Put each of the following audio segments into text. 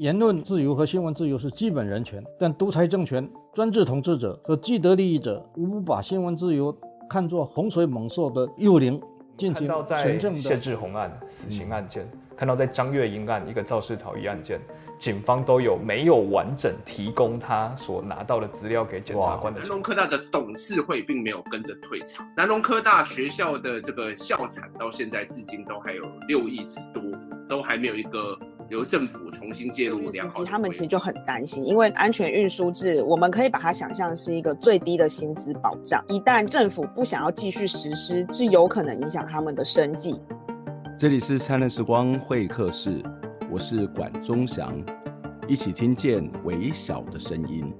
言论自由和新闻自由是基本人权，但独裁政权、专制统治者和既得利益者无不把新闻自由看作洪水猛兽的幽灵，进行神圣的。谢志宏案死刑案件，嗯、看到在张月英案一个肇事逃逸案件。警方都有没有完整提供他所拿到的资料给检察官的？南农科大的董事会并没有跟着退场，南农科大学校的这个校产到现在至今都还有六亿之多，都还没有一个由政府重新介入良好。他们其实就很担心，因为安全运输制，我们可以把它想象是一个最低的薪资保障，一旦政府不想要继续实施，是有可能影响他们的生计。这里是灿烂时光会客室。我是管中祥，一起听见微小的声音。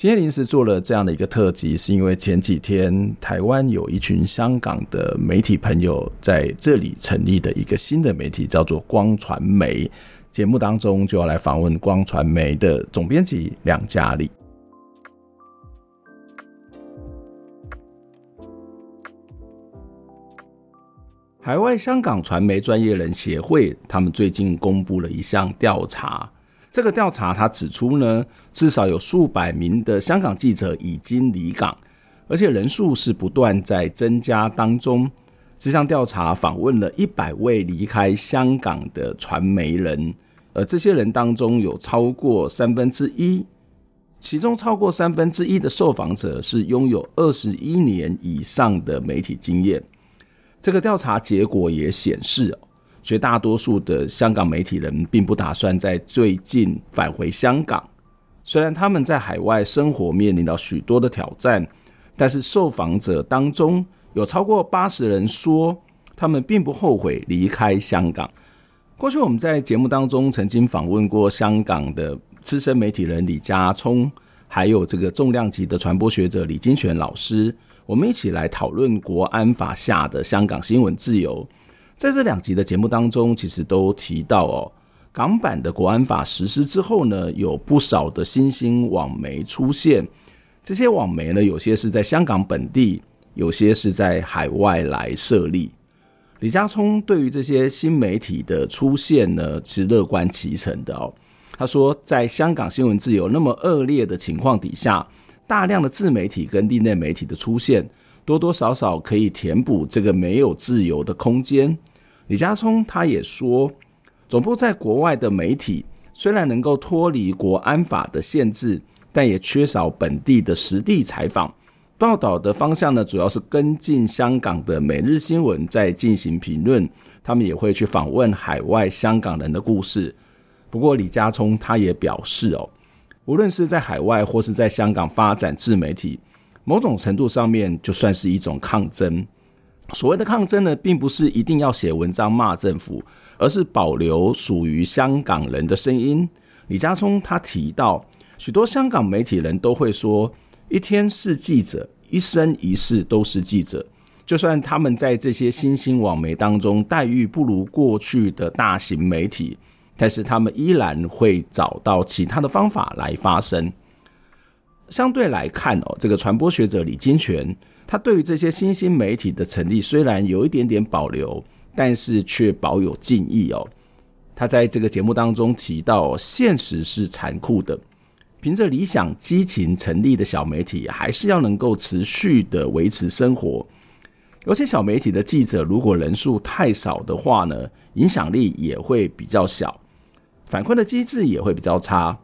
今天临时做了这样的一个特辑，是因为前几天台湾有一群香港的媒体朋友在这里成立的一个新的媒体，叫做光传媒。节目当中就要来访问光传媒的总编辑梁嘉丽。海外香港传媒专业人协会，他们最近公布了一项调查。这个调查他指出呢，至少有数百名的香港记者已经离港，而且人数是不断在增加当中。这项调查访问了一百位离开香港的传媒人，而这些人当中有超过三分之一，其中超过三分之一的受访者是拥有二十一年以上的媒体经验。这个调查结果也显示，绝大多数的香港媒体人并不打算在最近返回香港。虽然他们在海外生活面临到许多的挑战，但是受访者当中有超过八十人说，他们并不后悔离开香港。过去我们在节目当中曾经访问过香港的资深媒体人李家聪，还有这个重量级的传播学者李金泉老师。我们一起来讨论国安法下的香港新闻自由。在这两集的节目当中，其实都提到哦，港版的国安法实施之后呢，有不少的新兴网媒出现。这些网媒呢，有些是在香港本地，有些是在海外来设立。李家聪对于这些新媒体的出现呢，是乐观其成的哦。他说，在香港新闻自由那么恶劣的情况底下，大量的自媒体跟另类媒体的出现，多多少少可以填补这个没有自由的空间。李家聪他也说，总部在国外的媒体虽然能够脱离国安法的限制，但也缺少本地的实地采访。报道的方向呢，主要是跟进香港的每日新闻，在进行评论。他们也会去访问海外香港人的故事。不过，李家聪他也表示哦。无论是在海外或是在香港发展自媒体，某种程度上面就算是一种抗争。所谓的抗争呢，并不是一定要写文章骂政府，而是保留属于香港人的声音。李家聪他提到，许多香港媒体人都会说，一天是记者，一生一世都是记者。就算他们在这些新兴网媒当中待遇不如过去的大型媒体。但是他们依然会找到其他的方法来发声。相对来看哦，这个传播学者李金泉，他对于这些新兴媒体的成立虽然有一点点保留，但是却保有敬意哦。他在这个节目当中提到，现实是残酷的，凭着理想激情成立的小媒体，还是要能够持续的维持生活。而且小媒体的记者如果人数太少的话呢，影响力也会比较小。反馈的机制也会比较差，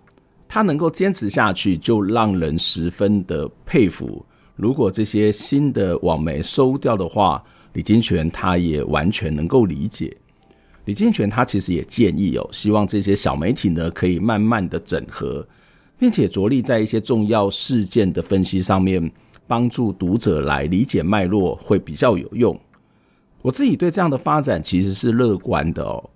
他能够坚持下去，就让人十分的佩服。如果这些新的网媒收掉的话，李金泉他也完全能够理解。李金泉他其实也建议哦，希望这些小媒体呢可以慢慢的整合，并且着力在一些重要事件的分析上面，帮助读者来理解脉络，会比较有用。我自己对这样的发展其实是乐观的哦。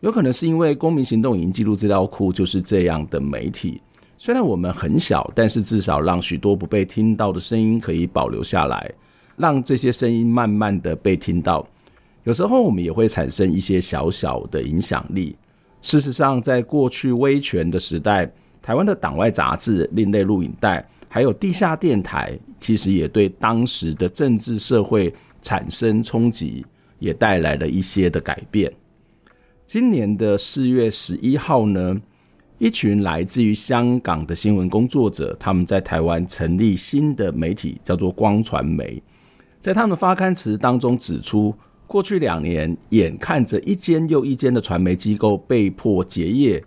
有可能是因为公民行动影音记录资料库就是这样的媒体，虽然我们很小，但是至少让许多不被听到的声音可以保留下来，让这些声音慢慢的被听到。有时候我们也会产生一些小小的影响力。事实上，在过去威权的时代，台湾的党外杂志、另类录影带，还有地下电台，其实也对当时的政治社会产生冲击，也带来了一些的改变。今年的四月十一号呢，一群来自于香港的新闻工作者，他们在台湾成立新的媒体，叫做光传媒。在他们的发刊词当中指出，过去两年，眼看着一间又一间的传媒机构被迫结业，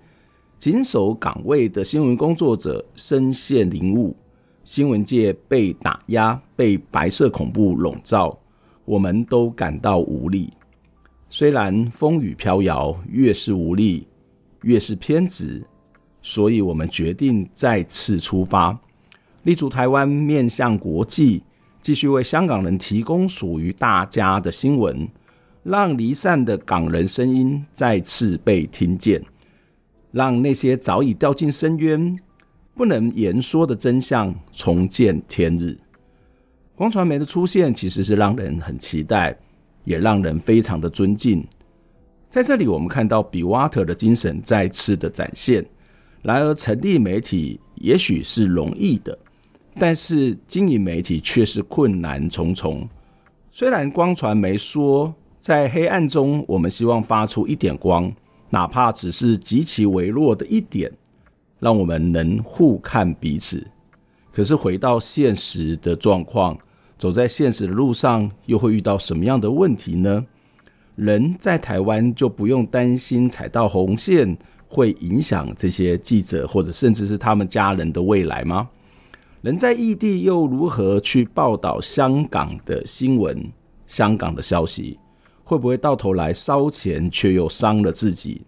谨守岗位的新闻工作者身陷囹圄，新闻界被打压，被白色恐怖笼罩，我们都感到无力。虽然风雨飘摇，越是无力，越是偏执。所以我们决定再次出发，立足台湾，面向国际，继续为香港人提供属于大家的新闻，让离散的港人声音再次被听见，让那些早已掉进深渊、不能言说的真相重见天日。光传媒的出现，其实是让人很期待，也让人非常的尊敬。在这里，我们看到比瓦特的精神再次的展现。然而，成立媒体也许是容易的，但是经营媒体却是困难重重。虽然光传媒说，在黑暗中，我们希望发出一点光，哪怕只是极其微弱的一点，让我们能互看彼此。可是回到现实的状况，走在现实的路上，又会遇到什么样的问题呢？人在台湾就不用担心踩到红线。会影响这些记者或者甚至是他们家人的未来吗？人在异地又如何去报道香港的新闻、香港的消息？会不会到头来烧钱却又伤了自己？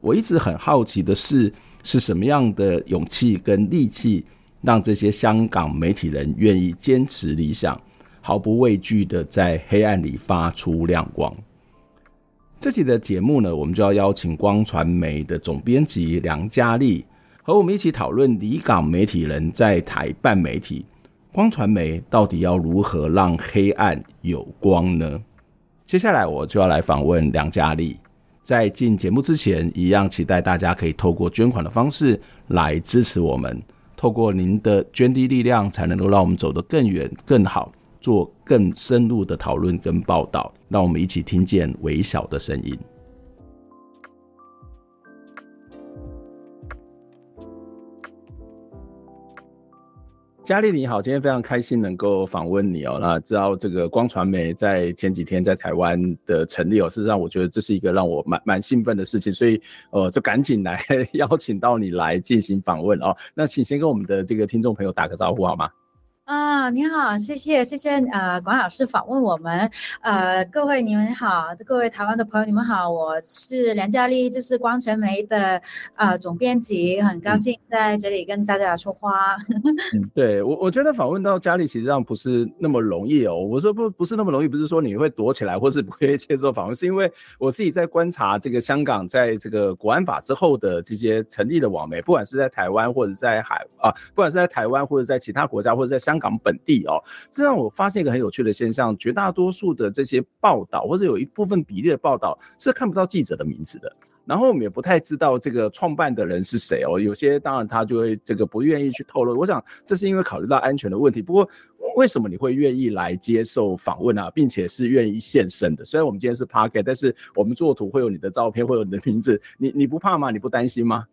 我一直很好奇的是，是什么样的勇气跟力气，让这些香港媒体人愿意坚持理想，毫不畏惧的在黑暗里发出亮光？这集的节目呢，我们就要邀请光传媒的总编辑梁嘉丽和我们一起讨论离港媒体人在台办媒体，光传媒到底要如何让黑暗有光呢？接下来我就要来访问梁嘉丽。在进节目之前，一样期待大家可以透过捐款的方式来支持我们，透过您的捐滴力量，才能够让我们走得更远、更好。做更深入的讨论跟报道，让我们一起听见微小的声音。佳丽你好，今天非常开心能够访问你哦。那知道这个光传媒在前几天在台湾的成立哦，事实上我觉得这是一个让我蛮蛮兴奋的事情，所以呃就赶紧来 邀请到你来进行访问哦。那请先跟我们的这个听众朋友打个招呼好吗？啊，你好，谢谢谢谢，呃，管老师访问我们，呃，各位你们好，各位台湾的朋友你们好，我是梁佳丽，就是光传媒的呃总编辑，很高兴在这里跟大家说话。嗯，对我我觉得访问到嘉丽，实际上不是那么容易哦。我说不不是那么容易，不是说你会躲起来，或是不会接受访问，是因为我自己在观察这个香港在这个国安法之后的这些成立的网媒，不管是在台湾或者在海啊，不管是在台湾或者在其他国家或者在香。香港本地哦，这让我发现一个很有趣的现象：绝大多数的这些报道，或者有一部分比例的报道是看不到记者的名字的。然后我们也不太知道这个创办的人是谁哦。有些当然他就会这个不愿意去透露。我想这是因为考虑到安全的问题。不过为什么你会愿意来接受访问啊，并且是愿意现身的？虽然我们今天是 Podcast，但是我们做图会有你的照片，会有你的名字。你你不怕吗？你不担心吗？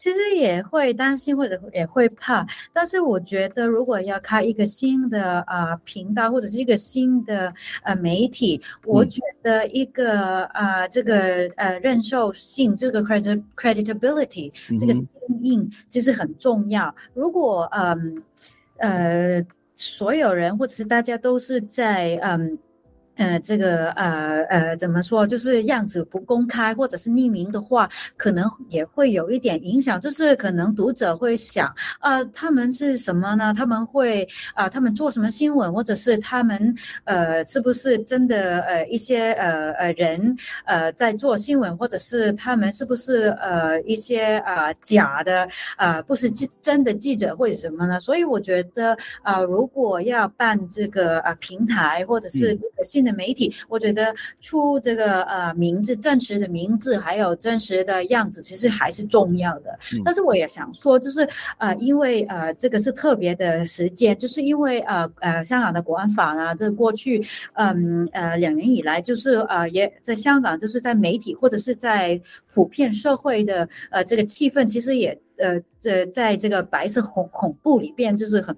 其实也会担心或者也会怕，但是我觉得如果要开一个新的啊、呃、频道或者是一个新的呃媒体，我觉得一个啊、呃、这个呃认受性这个 credit creditability 这个信应其实很重要。如果嗯呃，呃所有人或者是大家都是在嗯。呃，这个呃呃，怎么说？就是样子不公开或者是匿名的话，可能也会有一点影响。就是可能读者会想，啊、呃，他们是什么呢？他们会啊、呃，他们做什么新闻，或者是他们呃，是不是真的呃一些呃呃人呃在做新闻，或者是他们是不是呃一些啊、呃、假的啊、呃，不是真真的记者或者什么呢？所以我觉得啊、呃，如果要办这个啊、呃、平台，或者是这个新的。的媒体，我觉得出这个呃名字真实的名字，还有真实的样子，其实还是重要的。嗯、但是我也想说，就是呃，因为呃这个是特别的时间，就是因为呃呃香港的国安法呢，这过去嗯呃，呃两年以来，就是呃也在香港，就是在媒体或者是在普遍社会的呃这个气氛，其实也呃这在这个白色恐恐怖里边，就是很。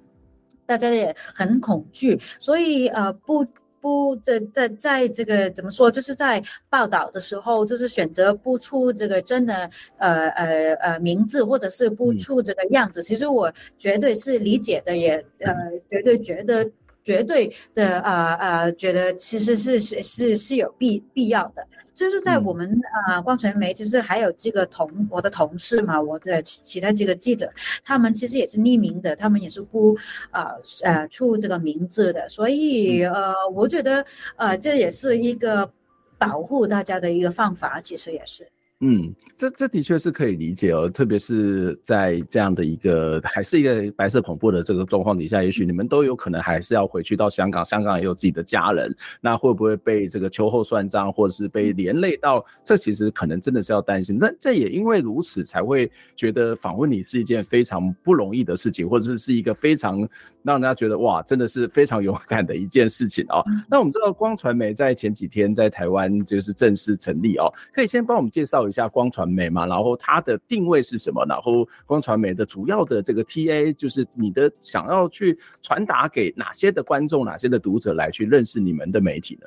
大家也很恐惧，所以呃不不在在在这个怎么说，就是在报道的时候，就是选择不出这个真的呃呃呃名字，或者是不出这个样子。嗯、其实我绝对是理解的，也呃绝对觉得绝对的啊啊、呃呃，觉得其实是是是是有必必要的。就是在我们啊、呃，光传媒就是还有这个同我的同事嘛，我的其其他几个记者，他们其实也是匿名的，他们也是不啊呃，呃出这个名字的，所以呃，我觉得呃这也是一个保护大家的一个方法，其实也是。嗯，这这的确是可以理解哦，特别是在这样的一个还是一个白色恐怖的这个状况底下，也许你们都有可能还是要回去到香港，香港也有自己的家人，那会不会被这个秋后算账，或者是被连累到？这其实可能真的是要担心。那这也因为如此，才会觉得访问你是一件非常不容易的事情，或者是是一个非常让人家觉得哇，真的是非常勇敢的一件事情哦。那我们知道光传媒在前几天在台湾就是正式成立哦，可以先帮我们介绍一下。下光传媒嘛，然后它的定位是什么？然后光传媒的主要的这个 TA 就是你的想要去传达给哪些的观众、哪些的读者来去认识你们的媒体呢？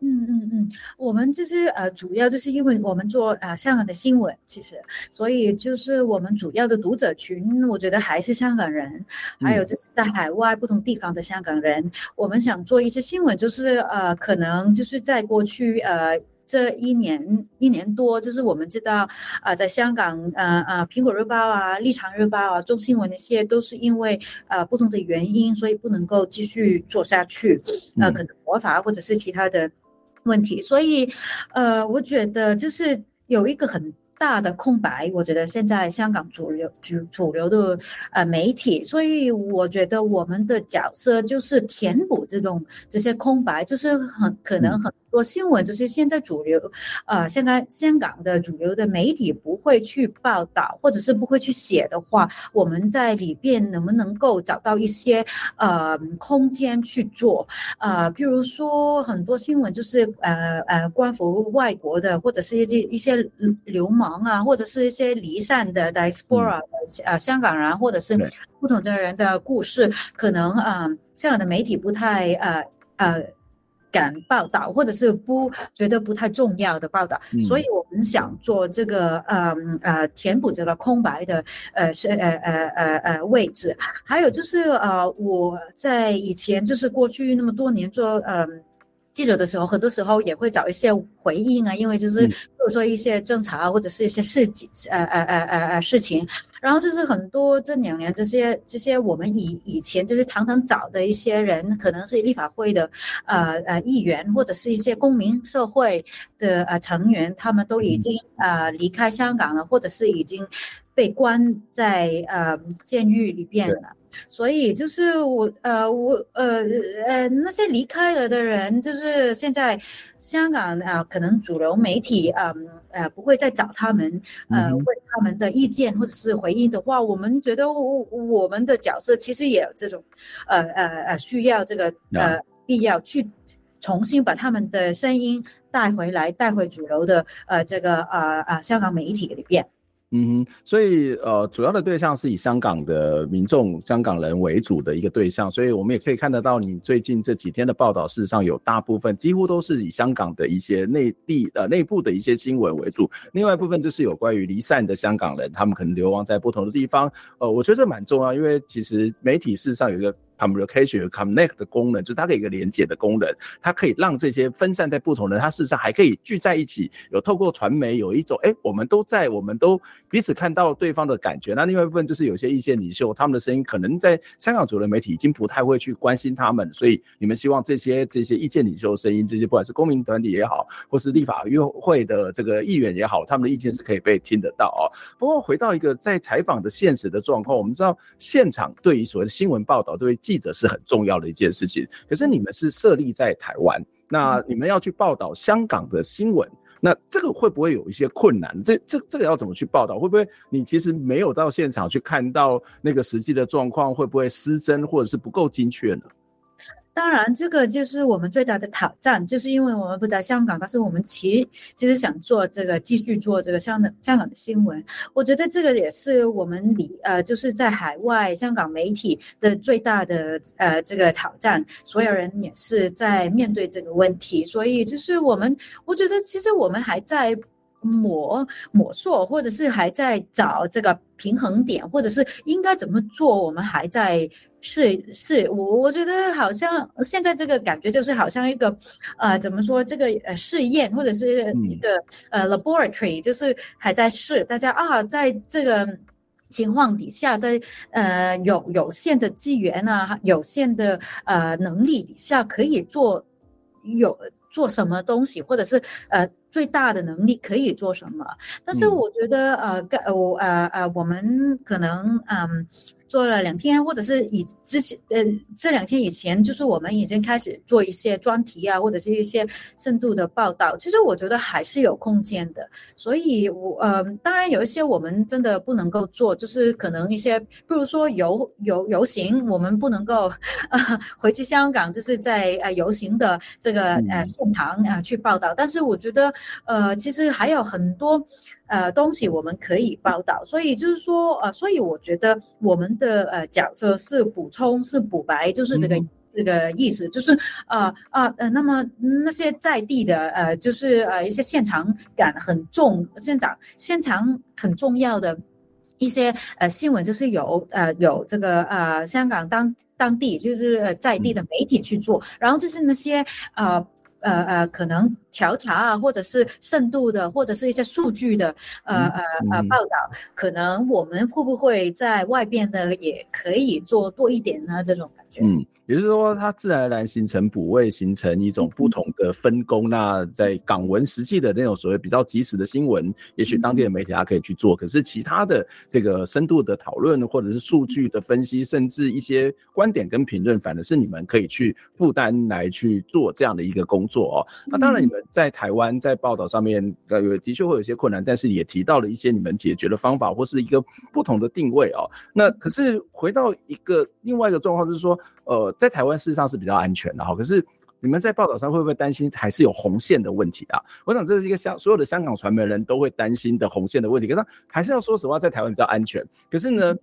嗯嗯嗯，我们就是呃，主要就是因为我们做呃香港的新闻，其实所以就是我们主要的读者群，我觉得还是香港人，还有就是在海外不同地方的香港人。我们想做一些新闻，就是呃，可能就是在过去呃。这一年一年多，就是我们知道，啊、呃，在香港，呃呃，苹果日报啊、立场日报啊、中新闻那些，都是因为呃不同的原因，所以不能够继续做下去，呃，可能违法或者是其他的问题，所以，呃，我觉得就是有一个很大的空白，我觉得现在香港主流主主流的呃媒体，所以我觉得我们的角色就是填补这种这些空白，就是很可能很。做新闻就是现在主流，呃，现在香港的主流的媒体不会去报道，或者是不会去写的话，我们在里边能不能够找到一些呃空间去做？呃，比如说很多新闻就是呃呃关乎外国的，或者是一些一些流氓啊，或者是一些离散的 diaspora 的呃香港人，或者是不同的人的故事，可能啊、呃、香港的媒体不太呃呃。敢报道，或者是不觉得不太重要的报道，嗯、所以我们想做这个呃呃填补这个空白的呃是呃呃呃呃位置。还有就是呃我在以前就是过去那么多年做呃记者的时候，很多时候也会找一些回应啊，因为就是比如说一些侦查或者是一些事情呃呃呃呃呃事情。然后就是很多这两年这些这些我们以以前就是常常找的一些人，可能是立法会的呃呃议员或者是一些公民社会的呃成员，他们都已经呃离开香港了，或者是已经被关在呃监狱里边了。所以就是我呃我呃呃那些离开了的人，就是现在香港啊、呃，可能主流媒体嗯呃，呃不会再找他们呃问他们的意见或者是回应的话，我们觉得我我们的角色其实也有这种呃呃呃需要这个呃必要去重新把他们的声音带回来，带回主流的呃这个呃呃香港媒体里边。嗯哼，所以呃，主要的对象是以香港的民众、香港人为主的一个对象，所以我们也可以看得到，你最近这几天的报道，事实上有大部分几乎都是以香港的一些内地呃内部的一些新闻为主，另外一部分就是有关于离散的香港人，他们可能流亡在不同的地方，呃，我觉得这蛮重要，因为其实媒体事实上有一个。Communication connect 的功能，就是它可以一个连接的功能，它可以让这些分散在不同的，它事实上还可以聚在一起，有透过传媒有一种，哎，我们都在，我们都彼此看到对方的感觉。那另外一部分就是有些意见领袖，他们的声音可能在香港主流媒体已经不太会去关心他们，所以你们希望这些这些意见领袖的声音，这些不管是公民团体也好，或是立法院会的这个议员也好，他们的意见是可以被听得到啊。不过回到一个在采访的现实的状况，我们知道现场对于所谓的新闻报道，对于记者是很重要的一件事情。可是你们是设立在台湾，那你们要去报道香港的新闻，那这个会不会有一些困难？这这这个要怎么去报道？会不会你其实没有到现场去看到那个实际的状况，会不会失真或者是不够精确呢？当然，这个就是我们最大的挑战，就是因为我们不在香港，但是我们其其实想做这个，继续做这个香港香港的新闻。我觉得这个也是我们里呃，就是在海外香港媒体的最大的呃这个挑战。所有人也是在面对这个问题，所以就是我们，我觉得其实我们还在摸摸索，或者是还在找这个平衡点，或者是应该怎么做，我们还在。试是，我我觉得好像现在这个感觉就是好像一个，呃，怎么说这个呃试验或者是一个呃 laboratory，就是还在试，大家啊，在这个情况底下，在呃有有限的资源啊，有限的呃能力底下，可以做有做什么东西，或者是呃最大的能力可以做什么？但是我觉得呃，我呃呃我们可能嗯。呃做了两天，或者是以之前呃这两天以前，就是我们已经开始做一些专题啊，或者是一些深度的报道。其实我觉得还是有空间的，所以我呃当然有一些我们真的不能够做，就是可能一些，比如说游游游行，我们不能够呃回去香港，就是在呃游行的这个呃现场啊、呃、去报道。但是我觉得呃其实还有很多。呃，东西我们可以报道，所以就是说，呃，所以我觉得我们的呃角色是补充，是补白，就是这个、嗯、这个意思，就是啊啊呃，那么那些在地的呃，就是呃一些现场感很重，现场现场很重要的一些呃新闻，就是有呃有这个呃香港当当地就是在地的媒体去做，嗯、然后就是那些呃。呃呃，可能调查啊，或者是深度的，或者是一些数据的，呃呃呃报道，可能我们会不会在外边的也可以做多一点呢？这种感觉。嗯。也就是说，它自然而然形成补位，形成一种不同的分工。那在港文实际的那种所谓比较及时的新闻，也许当地的媒体它可以去做。可是其他的这个深度的讨论，或者是数据的分析，甚至一些观点跟评论，反而是你们可以去负担来去做这样的一个工作哦。那当然，你们在台湾在报道上面，呃，的确会有一些困难，但是也提到了一些你们解决的方法，或是一个不同的定位哦。那可是回到一个另外一个状况，就是说，呃。在台湾事实上是比较安全的哈，可是你们在报道上会不会担心还是有红线的问题啊？我想这是一个香所有的香港传媒人都会担心的红线的问题。可是还是要说实话，在台湾比较安全。可是呢？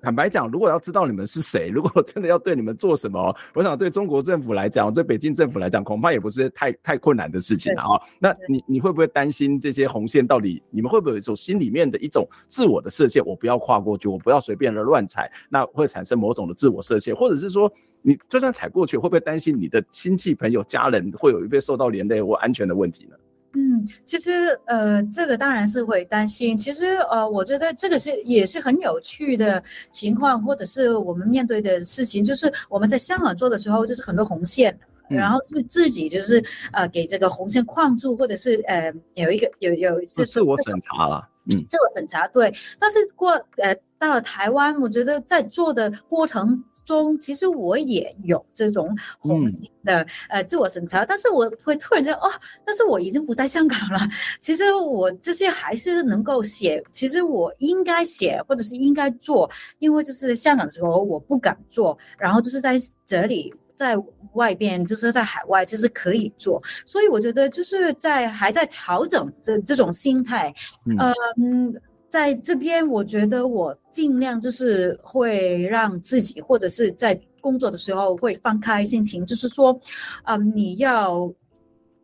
坦白讲，如果要知道你们是谁，如果真的要对你们做什么，我想对中国政府来讲，对北京政府来讲，恐怕也不是太太困难的事情啊。那你你会不会担心这些红线到底？你们会不会有一种心里面的一种自我的设限？我不要跨过去，我不要随便的乱踩，那会产生某种的自我设限，或者是说，你就算踩过去，会不会担心你的亲戚朋友家人会有一被受到连累或安全的问题呢？嗯，其实呃，这个当然是会担心。其实呃，我觉得这个是也是很有趣的情况，或者是我们面对的事情，就是我们在香港做的时候，就是很多红线，嗯、然后是自己就是呃给这个红线框住，或者是呃有一个有有就是自我审查了。嗯，自我审查对，但是过呃到了台湾，我觉得在做的过程中，其实我也有这种红心的、嗯、呃自我审查，但是我会突然间哦，但是我已经不在香港了，其实我这些还是能够写，其实我应该写或者是应该做，因为就是香港的时候我不敢做，然后就是在这里。在外边就是在海外，就是可以做，所以我觉得就是在还在调整这这种心态。嗯，在这边我觉得我尽量就是会让自己或者是在工作的时候会放开心情，就是说，嗯，你要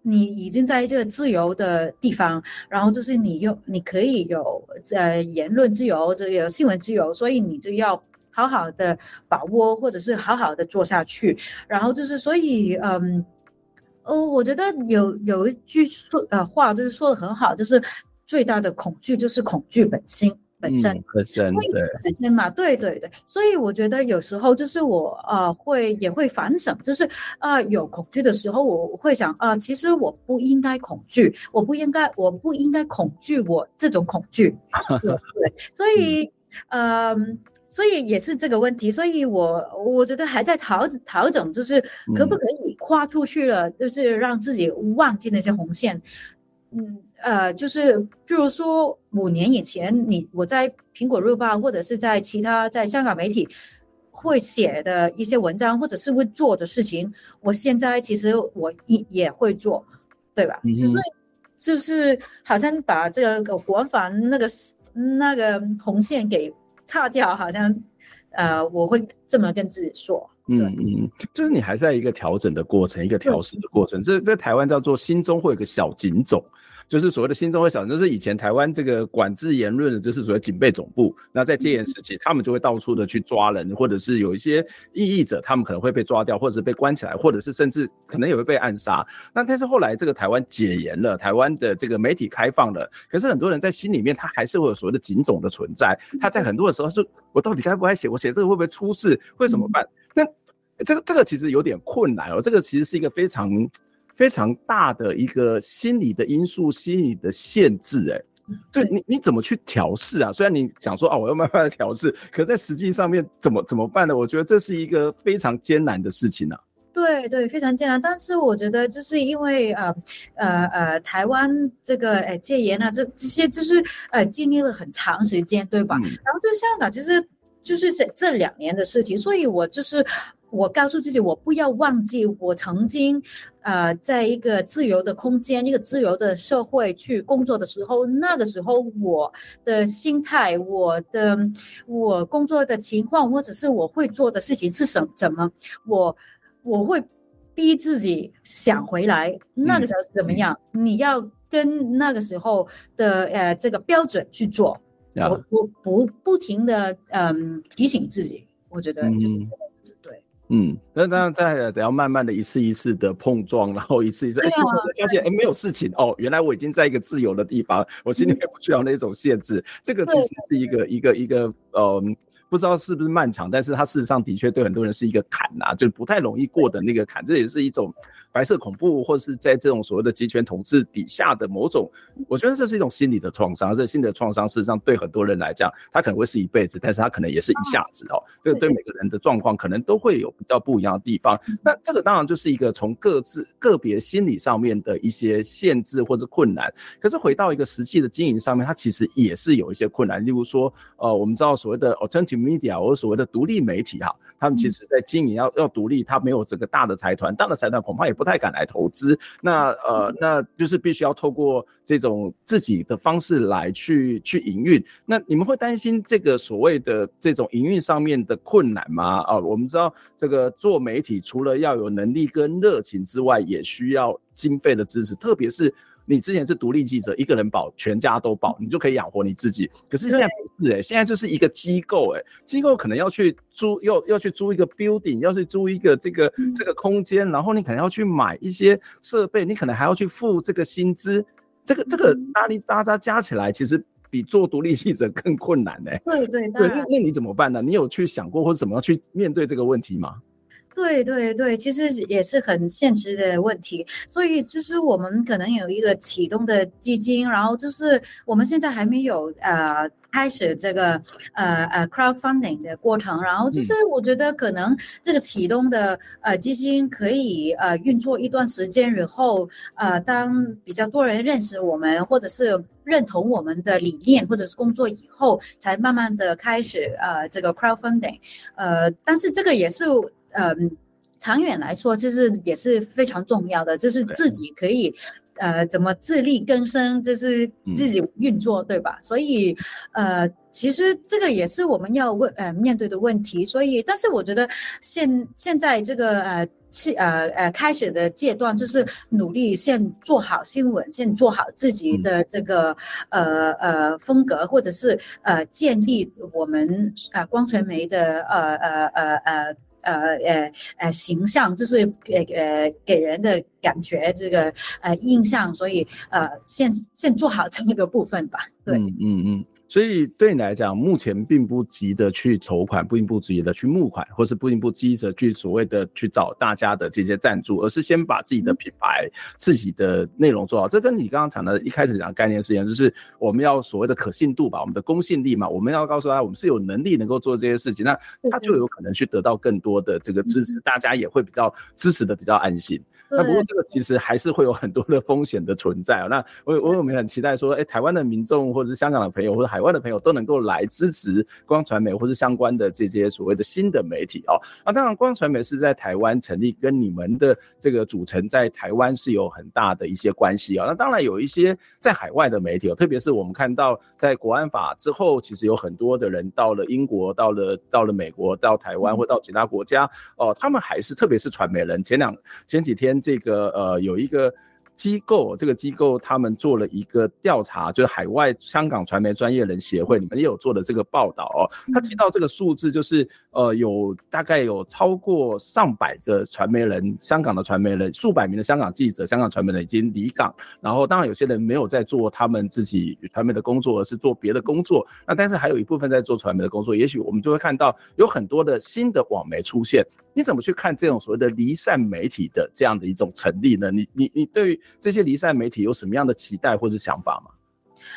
你已经在这个自由的地方，然后就是你有你可以有呃言论自由，这个新闻自由，所以你就要。好好的把握，或者是好好的做下去，然后就是，所以，嗯，哦，我觉得有有一句说呃话，就是说的很好，就是最大的恐惧就是恐惧本身本身，本、嗯、身对本身嘛，对对对，所以我觉得有时候就是我啊、呃、会也会反省，就是啊、呃、有恐惧的时候，我会想啊、呃，其实我不应该恐惧，我不应该我不应该恐惧我这种恐惧，对，对，所以，嗯。所以也是这个问题，所以我我觉得还在调调整，就是可不可以跨出去了，嗯、就是让自己忘记那些红线。嗯呃，就是譬如说五年以前，你我在苹果日报或者是在其他在香港媒体会写的一些文章，或者是会做的事情，我现在其实我也也会做，对吧？嗯、所以就是好像把这个国安法那个那个红线给擦掉，好像呃，我会这么跟自己说。嗯嗯，就是你还在一个调整的过程，一个调试的过程。这在台湾叫做心中会有个小警总。就是所谓的心中会想，就是以前台湾这个管制言论的，就是所谓警备总部。那在戒严时期，他们就会到处的去抓人，或者是有一些异议者，他们可能会被抓掉，或者是被关起来，或者是甚至可能也会被暗杀。那但是后来这个台湾解严了，台湾的这个媒体开放了，可是很多人在心里面，他还是会有所谓的警总的存在。他在很多的时候说，我到底该不该写？我写这个会不会出事？会怎么办？那这个这个其实有点困难哦。这个其实是一个非常。非常大的一个心理的因素，心理的限制，欸，哎，对你你怎么去调试啊？虽然你讲说啊，我要慢慢的调试，可在实际上面怎么怎么办呢？我觉得这是一个非常艰难的事情啊。对对，非常艰难。但是我觉得就是因为呃呃呃，台湾这个呃戒严啊，这这些就是呃经历了很长时间，对吧？嗯、然后就香港，就是就是这这两年的事情，所以我就是。我告诉自己，我不要忘记我曾经，呃，在一个自由的空间、一个自由的社会去工作的时候，那个时候我的心态、我的我工作的情况，或者是我会做的事情是什怎么，我我会逼自己想回来，那个时候是怎么样？嗯、你要跟那个时候的呃这个标准去做，嗯、我我不不停的嗯、呃、提醒自己，我觉得就是这样子对。嗯，那当然，再得要慢慢的一次一次的碰撞，然后一次一次，哎、啊，发现哎没有事情哦，原来我已经在一个自由的地方，我心里面不需要那种限制，嗯、这个其实是一个一个一个呃，不知道是不是漫长，但是它事实上的确对很多人是一个坎呐、啊，就不太容易过的那个坎，这也是一种。白色恐怖，或是在这种所谓的集权统治底下的某种，我觉得这是一种心理的创伤。这心理的创伤，事实上对很多人来讲，它可能会是一辈子，但是他可能也是一下子哦。这个对每个人的状况，可能都会有比较不一样的地方。那这个当然就是一个从各自个别心理上面的一些限制或者困难。可是回到一个实际的经营上面，它其实也是有一些困难。例如说，呃，我们知道所谓的 alternative media 或者所谓的独立媒体哈，他们其实在经营要要独立，它没有这个大的财团，大的财团恐怕也不。不太敢来投资，那呃，那就是必须要透过这种自己的方式来去去营运。那你们会担心这个所谓的这种营运上面的困难吗？啊，我们知道这个做媒体除了要有能力跟热情之外，也需要经费的支持，特别是。你之前是独立记者，一个人保全家都保，你就可以养活你自己。可是现在不是哎、欸，现在就是一个机构哎、欸，机构可能要去租，要要去租一个 building，要去租一个这个这个空间，然后你可能要去买一些设备，你可能还要去付这个薪资，这个这个拉里扎扎加起来，其实比做独立记者更困难呢、欸。对对对，那那你怎么办呢？你有去想过或者怎么样去面对这个问题吗？对对对，其实也是很现实的问题，所以其实我们可能有一个启动的基金，然后就是我们现在还没有呃开始这个呃呃 crowdfunding 的过程，然后就是我觉得可能这个启动的呃基金可以呃运作一段时间以后，呃当比较多人认识我们或者是认同我们的理念或者是工作以后，才慢慢的开始呃这个 crowdfunding，呃但是这个也是。嗯，长远来说，就是也是非常重要的，就是自己可以，呃，怎么自力更生，就是自己运作，嗯、对吧？所以，呃，其实这个也是我们要问呃面对的问题。所以，但是我觉得现现在这个呃期呃呃开始的阶段，就是努力先做好新闻，先做好自己的这个、嗯、呃呃风格，或者是呃建立我们呃光传媒的呃呃呃呃。呃呃呃呃，形象就是呃呃给人的感觉这个呃印象，所以呃先先做好这个部分吧。对，嗯嗯嗯。所以对你来讲，目前并不急着去筹款，并不急着去募款，或是并不急着去所谓的去找大家的这些赞助，而是先把自己的品牌、自己的内容做好。这跟你刚刚讲的一开始讲的概念是一样，就是我们要所谓的可信度吧，我们的公信力嘛，我们要告诉他我们是有能力能够做这些事情，那他就有可能去得到更多的这个支持，大家也会比较支持的比较安心。那不过这个其实还是会有很多的风险的存在啊。那我我有没有很期待说，哎，台湾的民众或者是香港的朋友或者海外的朋友都能够来支持光传媒或是相关的这些所谓的新的媒体哦。那当然，光传媒是在台湾成立，跟你们的这个组成在台湾是有很大的一些关系啊。那当然有一些在海外的媒体哦，特别是我们看到在国安法之后，其实有很多的人到了英国、到了到了美国、到台湾或到其他国家哦，他们还是特别是传媒人。前两前几天。这个呃，有一个机构，这个机构他们做了一个调查，就是海外香港传媒专业人协会，你们也有做的这个报道哦。他提到这个数字，就是呃，有大概有超过上百个传媒人，香港的传媒人，数百名的香港记者，香港传媒人已经离港。然后，当然有些人没有在做他们自己传媒的工作，而是做别的工作。那但是还有一部分在做传媒的工作，也许我们就会看到有很多的新的网媒出现。你怎么去看这种所谓的离散媒体的这样的一种成立呢？你你你对于这些离散媒体有什么样的期待或者想法吗？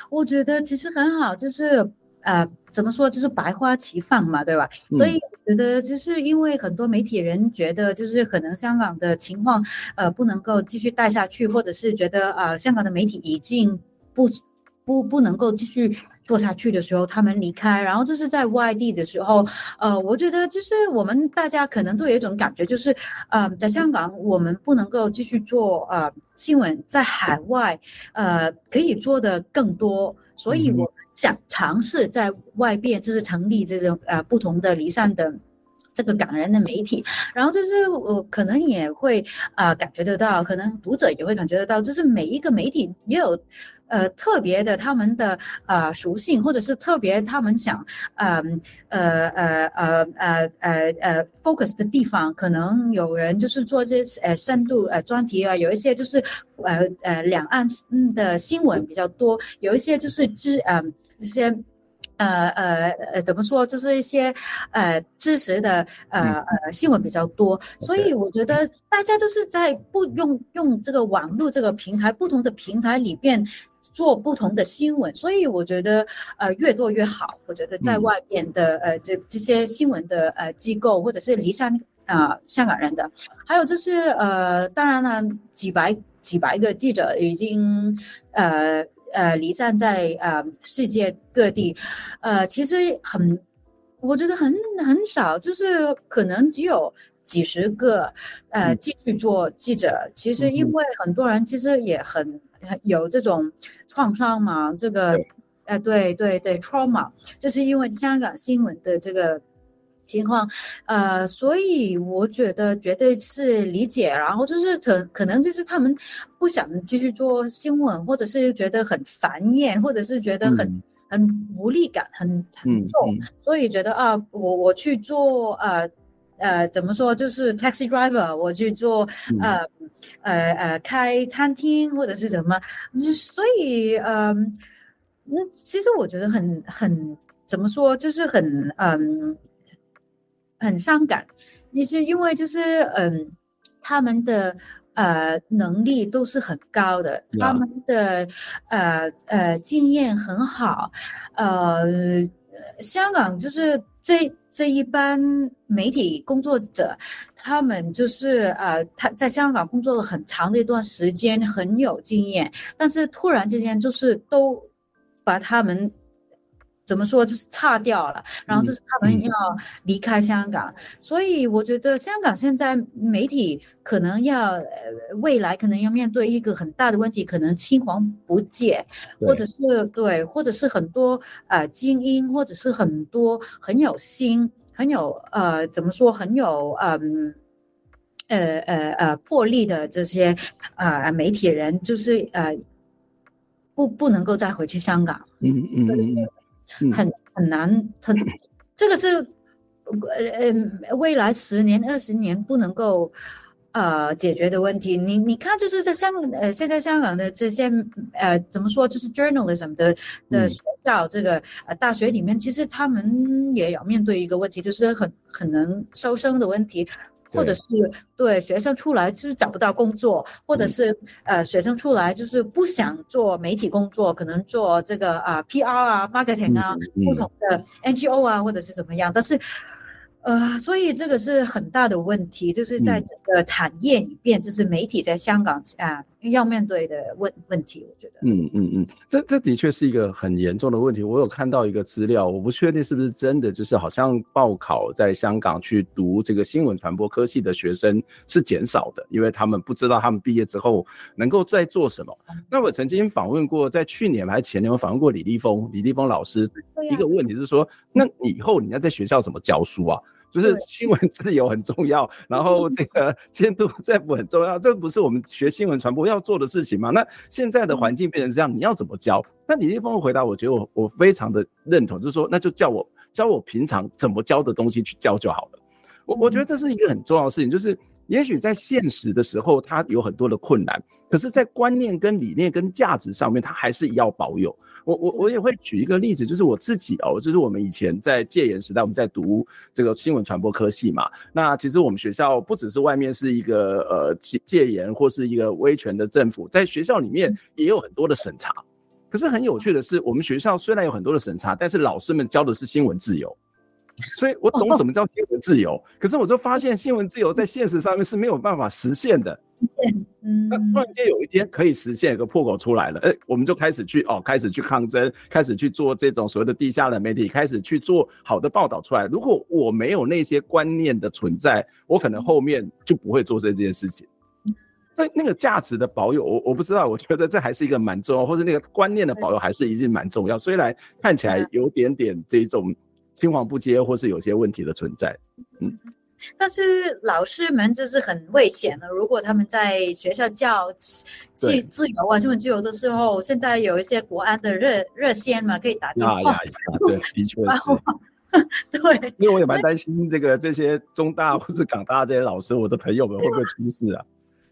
我觉得其实很好，就是呃，怎么说，就是百花齐放嘛，对吧？嗯、所以我觉得就是因为很多媒体人觉得，就是可能香港的情况呃不能够继续带下去，或者是觉得呃香港的媒体已经不不不能够继续。做下去的时候，他们离开，然后这是在外地的时候，呃，我觉得就是我们大家可能都有一种感觉，就是，呃，在香港我们不能够继续做呃新闻，在海外，呃，可以做的更多，所以我们想尝试在外边就是成立这种呃不同的离散的这个港人的媒体，然后就是我可能也会啊、呃、感觉得到，可能读者也会感觉得到，就是每一个媒体也有。呃，特别的他们的呃属性，或者是特别他们想呃呃呃呃呃呃呃 focus 的地方，可能有人就是做这些呃深度呃专题啊，有一些就是呃呃两岸的新闻比较多，有一些就是知呃这些。呃呃呃，怎么说？就是一些呃知识的呃呃新闻比较多，所以我觉得大家都是在不用用这个网络这个平台，不同的平台里边做不同的新闻，所以我觉得呃越多越好。我觉得在外边的呃这这些新闻的呃机构或者是离散啊、呃、香港人的，还有就是呃当然了几百几百个记者已经呃。呃，离散在呃世界各地，呃，其实很，我觉得很很少，就是可能只有几十个，呃，继续做记者。嗯、其实因为很多人其实也很有这种创伤嘛，这个，对呃，对对对，trauma，就是因为香港新闻的这个。情况，呃，所以我觉得绝对是理解，然后就是可可能就是他们不想继续做新闻，或者是觉得很烦厌，或者是觉得很、嗯、很无力感很很重，嗯嗯、所以觉得啊，我我去做呃呃怎么说，就是 taxi driver，我去做呃、嗯、呃呃开餐厅或者是什么，所以嗯、呃，那其实我觉得很很怎么说，就是很嗯。呃很伤感，其实因为就是嗯，他们的呃能力都是很高的.他们的呃呃经验很好，呃，香港就是这这一般媒体工作者，他们就是呃他在香港工作了很长的一段时间，很有经验，但是突然之间就是都把他们。怎么说就是差掉了，然后就是他们要离开香港，所以我觉得香港现在媒体可能要未来可能要面对一个很大的问题，可能青黄不接，或者是对，或者是很多呃精英，或者是很多很有心、很有呃怎么说很有嗯呃呃呃魄力的这些呃媒体人，就是呃不不能够再回去香港。嗯嗯嗯。嗯。很很难，很这个是，呃呃，未来十年、二十年不能够呃，解决的问题，你你看，就是在香呃，现在香港的这些呃，怎么说，就是 journalism 的的学校，这个呃大学里面，其实他们也要面对一个问题，就是很很能收生的问题，或者是对学生出来就是找不到工作，或者是呃学生出来就是不想做媒体工作，可能做这个啊 PR 啊 marketing 啊，不同的 NGO 啊，或者是怎么样，但是。呃，所以这个是很大的问题，就是在整个产业里边，就是媒体在香港啊要面对的问问题，我觉得。嗯嗯嗯，这这的确是一个很严重的问题。我有看到一个资料，我不确定是不是真的，就是好像报考在香港去读这个新闻传播科系的学生是减少的，因为他们不知道他们毕业之后能够在做什么。那我曾经访问过，在去年还是前年，我访问过李立峰，李立峰老师，一个问题是说，那以后你要在学校怎么教书啊？就是新闻自由很重要，然后这个 监督政府很重要，这不是我们学新闻传播要做的事情吗？那现在的环境变成这样，你要怎么教？那李立峰的回答，我觉得我我非常的认同，就是说，那就叫我教我平常怎么教的东西去教就好了。我我觉得这是一个很重要的事情，就是也许在现实的时候，它有很多的困难，可是，在观念跟理念跟价值上面，它还是要保有。我我我也会举一个例子，就是我自己哦，就是我们以前在戒严时代，我们在读这个新闻传播科系嘛。那其实我们学校不只是外面是一个呃戒戒严或是一个威权的政府，在学校里面也有很多的审查。可是很有趣的是，我们学校虽然有很多的审查，但是老师们教的是新闻自由。所以我懂什么叫新闻自由，可是我就发现新闻自由在现实上面是没有办法实现的。嗯，那突然间有一天可以实现一个破口出来了，哎，我们就开始去哦，开始去抗争，开始去做这种所谓的地下的媒体，开始去做好的报道出来。如果我没有那些观念的存在，我可能后面就不会做这件事情。那那个价值的保有，我我不知道，我觉得这还是一个蛮重要，或者那个观念的保有还是一定蛮重要。虽然看起来有点点这种。青黄不接，或是有些问题的存在，嗯，但是老师们就是很危险的。如果他们在学校教自自由啊、新闻自由的时候，现在有一些国安的热热线嘛，可以打电话。呀呀呀，对，的确 是。对，因为我也蛮担心这个这些中大或者港大这些老师，我的朋友们会不会出事啊？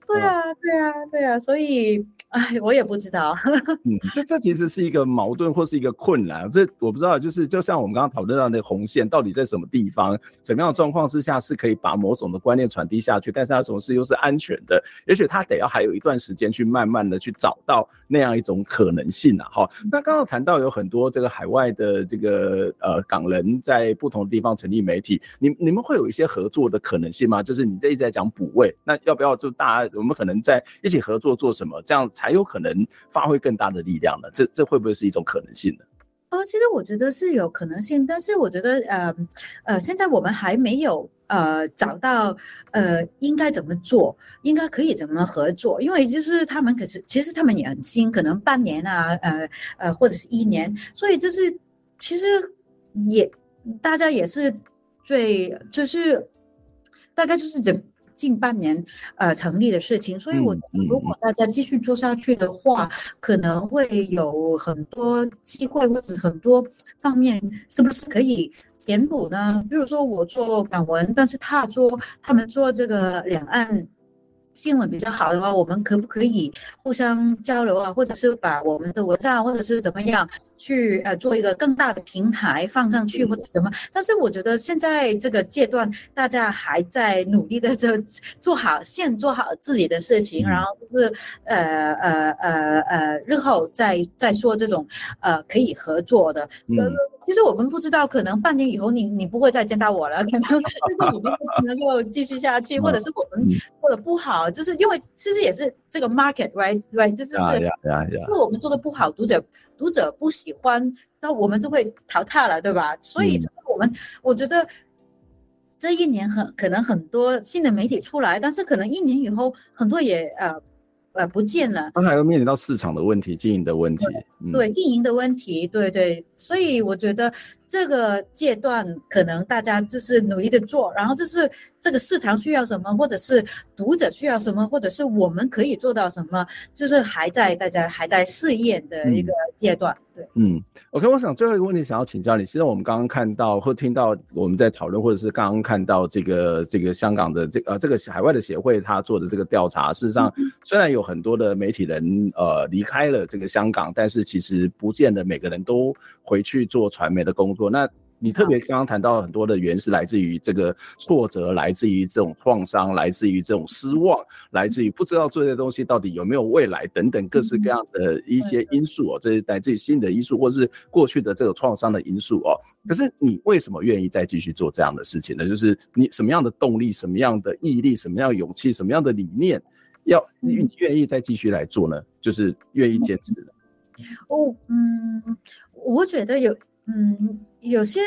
对啊，对啊，对啊，所以。哎，我也不知道。嗯，这这其实是一个矛盾或是一个困难。这我不知道，就是就像我们刚刚讨论到那个红线到底在什么地方，怎么样的状况之下是可以把某种的观念传递下去，但是它总是又是安全的。也许它得要还有一段时间去慢慢的去找到那样一种可能性啊。哈，那刚刚谈到有很多这个海外的这个呃港人在不同的地方成立媒体，你你们会有一些合作的可能性吗？就是你这一直在讲补位，那要不要就大家我们可能在一起合作做什么？这样才。还有可能发挥更大的力量呢？这这会不会是一种可能性呢？呃，其实我觉得是有可能性，但是我觉得呃呃，现在我们还没有呃找到呃应该怎么做，应该可以怎么合作，因为就是他们可是其实他们也很新，可能半年啊，呃呃或者是一年，所以就是其实也大家也是最就是大概就是这。近半年，呃，成立的事情，所以我如果大家继续做下去的话，可能会有很多机会或者很多方面，是不是可以填补呢？比如说我做港文，但是他做他们做这个两岸。新闻比较好的话，我们可不可以互相交流啊？或者是把我们的文章，或者是怎么样去呃做一个更大的平台放上去，或者什么？但是我觉得现在这个阶段，大家还在努力的这做好，先做好自己的事情，然后就是呃呃呃呃，日后再再说这种呃可以合作的。呃，其实我们不知道，可能半年以后你你不会再见到我了，可能 就是我们不能够继续下去，或者是我们做的不好。就是因为其实也是这个 market，right，right，right，就是这个，因为我们做的不好，读者读者不喜欢，那我们就会淘汰了，对吧？所以我们我觉得这一年很可能很多新的媒体出来，但是可能一年以后很多也呃呃不见了。刚才又面临到市场的问题、经营的问题，对，对经营的问题，对对，所以我觉得这个阶段可能大家就是努力的做，然后就是这个市场需要什么，或者是读者需要什么，或者是我们可以做到什么，就是还在大家还在试验的一个阶段。嗯、对，嗯，OK，我想最后一个问题想要请教你，其实我们刚刚看到或听到我们在讨论，或者是刚刚看到这个这个香港的这个、呃这个海外的协会他做的这个调查，事实上虽然有很多的媒体人呃离开了这个香港，但是其实不见得每个人都回去做传媒的工作。那你特别刚刚谈到很多的原因是来自于这个挫折，来自于这种创伤，来自于这种失望，来自于不知道做这些东西到底有没有未来等等各式各样的一些因素哦，这是来自于新的因素，或是过去的这个创伤的因素哦。可是你为什么愿意再继续做这样的事情呢？就是你什么样的动力，什么样的毅力，什么样的勇气，什么样的理念，要你你愿意再继续来做呢？就是愿意坚持的。哦，嗯，我觉得有。嗯，有些，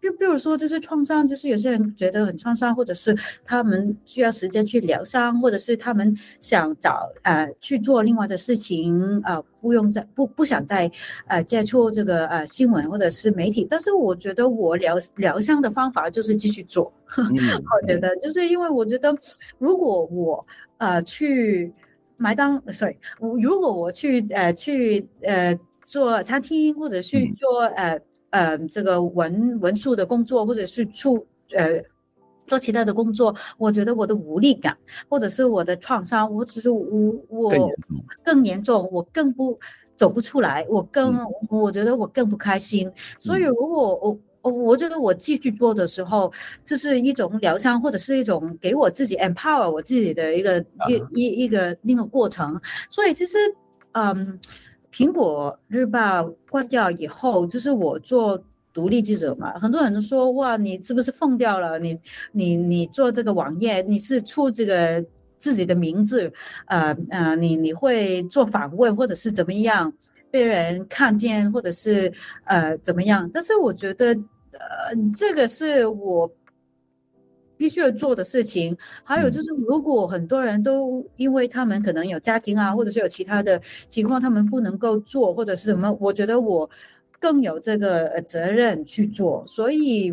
就比如说，就是创伤，就是有些人觉得很创伤，或者是他们需要时间去疗伤，或者是他们想找呃去做另外的事情，呃，不用再不不想再呃接触这个呃新闻或者是媒体。但是我觉得我疗疗伤的方法就是继续做。嗯、我觉得就是因为我觉得，如果我呃去麦当，sorry，如果我去呃去呃。做餐厅，或者去做呃呃这个文文书的工作，或者是处呃做其他的工作，我觉得我的无力感，或者是我的创伤，我只是我我更严重，我更不走不出来，我更、嗯、我觉得我更不开心。所以如果我我我觉得我继续做的时候，这、就是一种疗伤，或者是一种给我自己 empower 我自己的一个、啊、一一一个那个过程。所以其实嗯。苹果日报关掉以后，就是我做独立记者嘛。很多人都说：“哇，你是不是疯掉了？你、你、你做这个网页，你是出这个自己的名字，呃呃，你你会做访问或者是怎么样被人看见，或者是呃怎么样？”但是我觉得，呃，这个是我。必须要做的事情，还有就是，如果很多人都因为他们可能有家庭啊，或者是有其他的情况，他们不能够做，或者是什么，我觉得我更有这个责任去做。所以，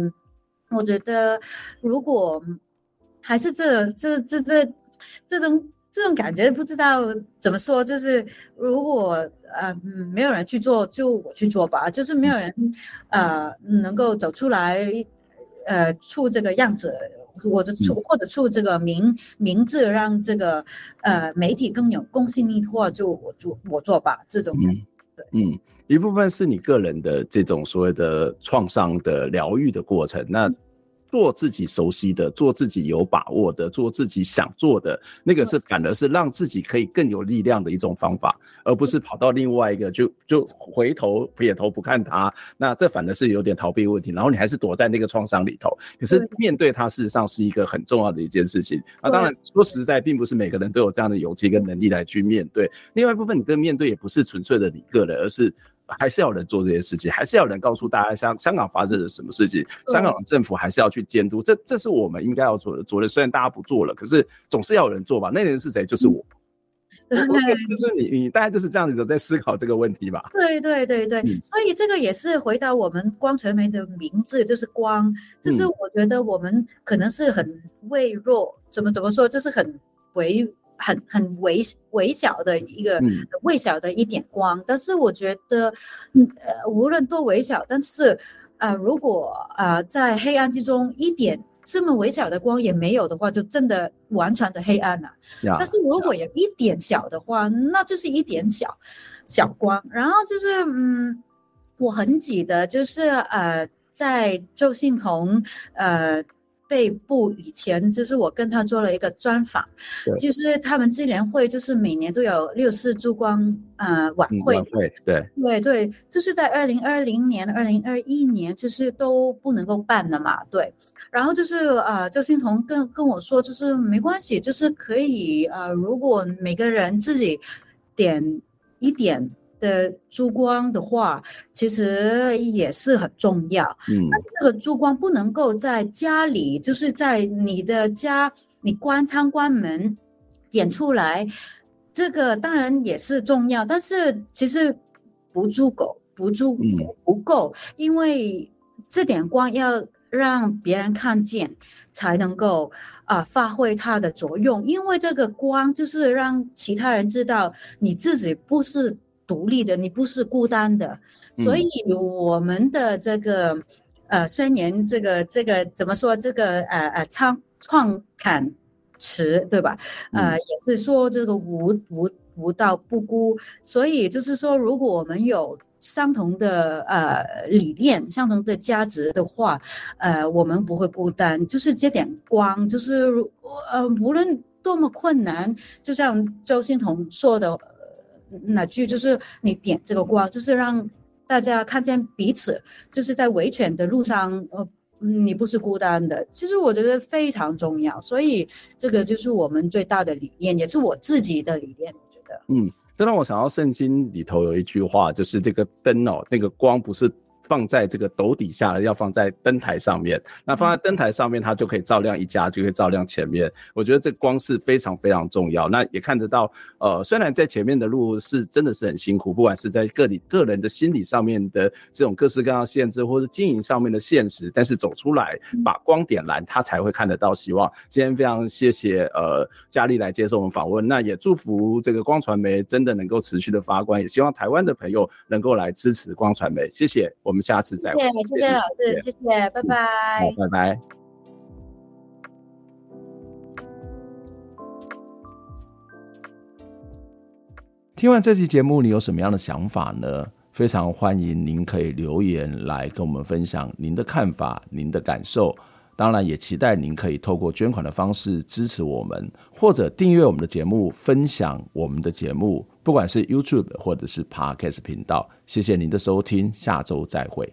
我觉得如果还是这这这这这种这种感觉，不知道怎么说，就是如果呃没有人去做，就我去做吧。就是没有人呃能够走出来，呃出这个样子。或者出或者出这个名名字，让这个呃媒体更有公信力的话，就我做我做吧，这种嗯，对，嗯，一部分是你个人的这种所谓的创伤的疗愈的过程，那。做自己熟悉的，做自己有把握的，做自己想做的，那个是反而是让自己可以更有力量的一种方法，而不是跑到另外一个就就回头撇头不看他，那这反而是有点逃避问题，然后你还是躲在那个创伤里头。可是面对它，事实上是一个很重要的一件事情。那，当然说实在，并不是每个人都有这样的勇气跟能力来去面对。另外一部分，你的面对也不是纯粹的你个人，而是。还是要有人做这些事情，还是要有人告诉大家香香港发生了什么事情，香港政府还是要去监督，这这是我们应该要做的。做的虽然大家不做了，可是总是要有人做吧。那人是谁？就是我。对，就是你，你大概就是这样子的在思考这个问题吧。对对对对，嗯、所以这个也是回到我们光传媒的名字，就是光，就是我觉得我们可能是很微弱，怎么怎么说，就是很微。很很微微小的一个微小的一点光，嗯、但是我觉得，嗯呃，无论多微小，但是，呃，如果呃在黑暗之中一点这么微小的光也没有的话，就真的完全的黑暗了。但是如果有一点小的话那就是一点小小光。然后就是，嗯，我很记得，就是呃，在周信彤呃。被捕以前，就是我跟他做了一个专访，就是他们智联会，就是每年都有六四烛光呃晚会，晚会，对对对，就是在二零二零年、二零二一年，就是都不能够办了嘛，对。然后就是呃，周欣彤跟跟我说，就是没关系，就是可以呃，如果每个人自己点一点。的珠光的话，其实也是很重要。嗯，但是这个珠光不能够在家里，就是在你的家，你关窗关门点出来，这个当然也是重要，但是其实不足够，不足不够，因为这点光要让别人看见，才能够啊、呃、发挥它的作用。因为这个光就是让其他人知道你自己不是独立的，你不是孤单的。所以我们的这个呃宣言，这个这个怎么说？这个呃呃创创刊词对吧？呃，也是说这个无无无道不孤。所以就是说，如果我们有相同的呃理念、相同的价值的话，呃，我们不会孤单。就是这点光，就是呃，无论多么困难，就像周欣彤说的那句，就是你点这个光，就是让。大家看见彼此，就是在维权的路上，呃，你不是孤单的。其实我觉得非常重要，所以这个就是我们最大的理念，也是我自己的理念。我觉得，嗯，这让我想到圣经里头有一句话，就是这个灯哦，那个光不是。放在这个斗底下，要放在灯台上面。那放在灯台上面，它就可以照亮一家，就可以照亮前面。我觉得这光是非常非常重要。那也看得到，呃，虽然在前面的路是真的是很辛苦，不管是在个体个人的心理上面的这种各式各样的限制，或是经营上面的现实，但是走出来把光点燃，他才会看得到希望。今天非常谢谢呃佳丽来接受我们访问。那也祝福这个光传媒真的能够持续的发光，也希望台湾的朋友能够来支持光传媒。谢谢我。我们下次再会。谢谢，谢谢老师，谢谢，拜拜。好，拜拜。听完这期节目，你有什么样的想法呢？非常欢迎您可以留言来跟我们分享您的看法、您的感受。当然，也期待您可以透过捐款的方式支持我们，或者订阅我们的节目，分享我们的节目。不管是 YouTube 或者是 Podcast 频道，谢谢您的收听，下周再会。